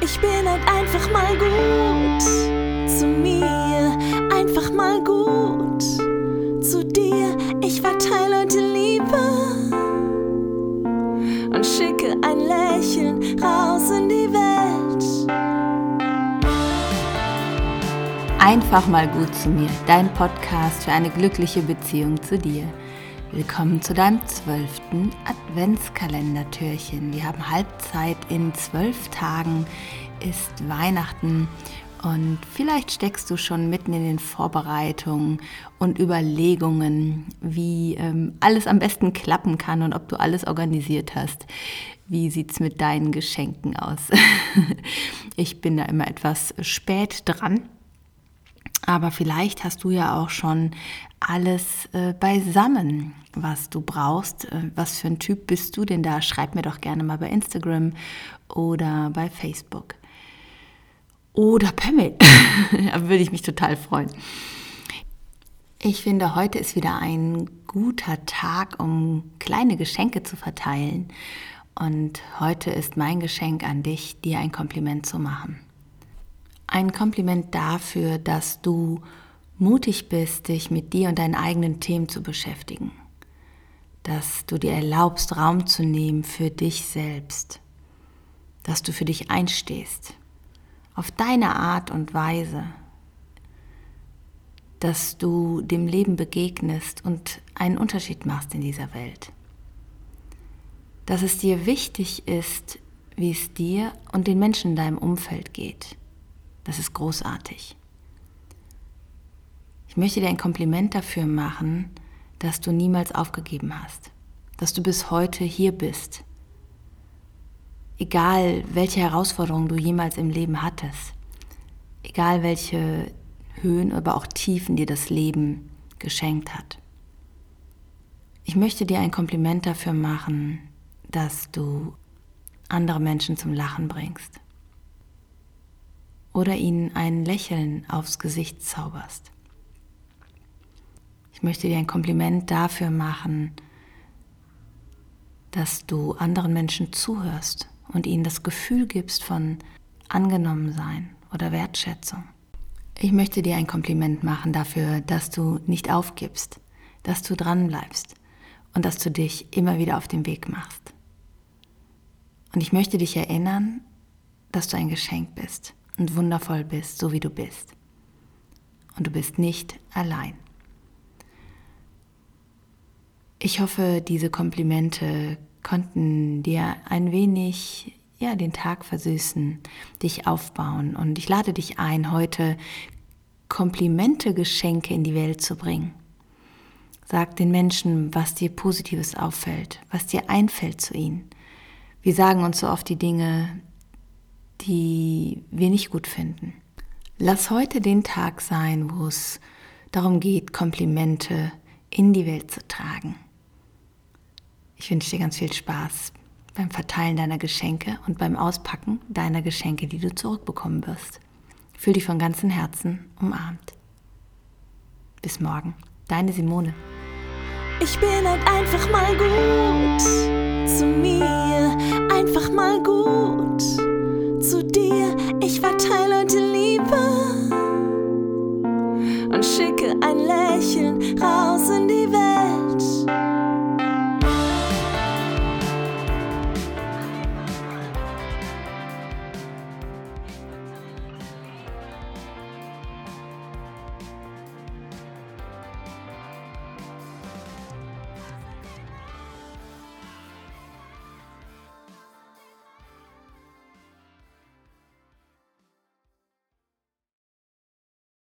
Ich bin halt einfach mal gut zu mir, einfach mal gut zu dir. Ich verteile heute Liebe und schicke ein Lächeln raus in die Welt. Einfach mal gut zu mir, dein Podcast für eine glückliche Beziehung zu dir. Willkommen zu deinem zwölften Adventskalendertürchen. Wir haben Halbzeit in zwölf Tagen, ist Weihnachten und vielleicht steckst du schon mitten in den Vorbereitungen und Überlegungen, wie ähm, alles am besten klappen kann und ob du alles organisiert hast. Wie sieht es mit deinen Geschenken aus? ich bin da immer etwas spät dran aber vielleicht hast du ja auch schon alles äh, beisammen, was du brauchst. Äh, was für ein Typ bist du denn da? Schreib mir doch gerne mal bei Instagram oder bei Facebook. Oder per Mail. da würde ich mich total freuen. Ich finde, heute ist wieder ein guter Tag, um kleine Geschenke zu verteilen. Und heute ist mein Geschenk an dich, dir ein Kompliment zu machen. Ein Kompliment dafür, dass du mutig bist, dich mit dir und deinen eigenen Themen zu beschäftigen. Dass du dir erlaubst, Raum zu nehmen für dich selbst. Dass du für dich einstehst. Auf deine Art und Weise. Dass du dem Leben begegnest und einen Unterschied machst in dieser Welt. Dass es dir wichtig ist, wie es dir und den Menschen in deinem Umfeld geht das ist großartig. Ich möchte dir ein Kompliment dafür machen, dass du niemals aufgegeben hast, dass du bis heute hier bist. Egal, welche Herausforderungen du jemals im Leben hattest, egal welche Höhen, aber auch Tiefen dir das Leben geschenkt hat. Ich möchte dir ein Kompliment dafür machen, dass du andere Menschen zum Lachen bringst oder ihnen ein Lächeln aufs Gesicht zauberst. Ich möchte dir ein Kompliment dafür machen, dass du anderen Menschen zuhörst und ihnen das Gefühl gibst von Angenommensein oder Wertschätzung. Ich möchte dir ein Kompliment machen dafür, dass du nicht aufgibst, dass du dranbleibst und dass du dich immer wieder auf den Weg machst. Und ich möchte dich erinnern, dass du ein Geschenk bist und wundervoll bist, so wie du bist. Und du bist nicht allein. Ich hoffe, diese Komplimente konnten dir ein wenig ja, den Tag versüßen, dich aufbauen. Und ich lade dich ein, heute Komplimente, Geschenke in die Welt zu bringen. Sag den Menschen, was dir Positives auffällt, was dir einfällt zu ihnen. Wir sagen uns so oft die Dinge, die wir nicht gut finden. Lass heute den Tag sein, wo es darum geht, Komplimente in die Welt zu tragen. Ich wünsche dir ganz viel Spaß beim Verteilen deiner Geschenke und beim Auspacken deiner Geschenke, die du zurückbekommen wirst. Fühl dich von ganzem Herzen umarmt. Bis morgen, deine Simone. Ich bin halt einfach mal gut verteile Liebe und schicke ein Lächeln raus in die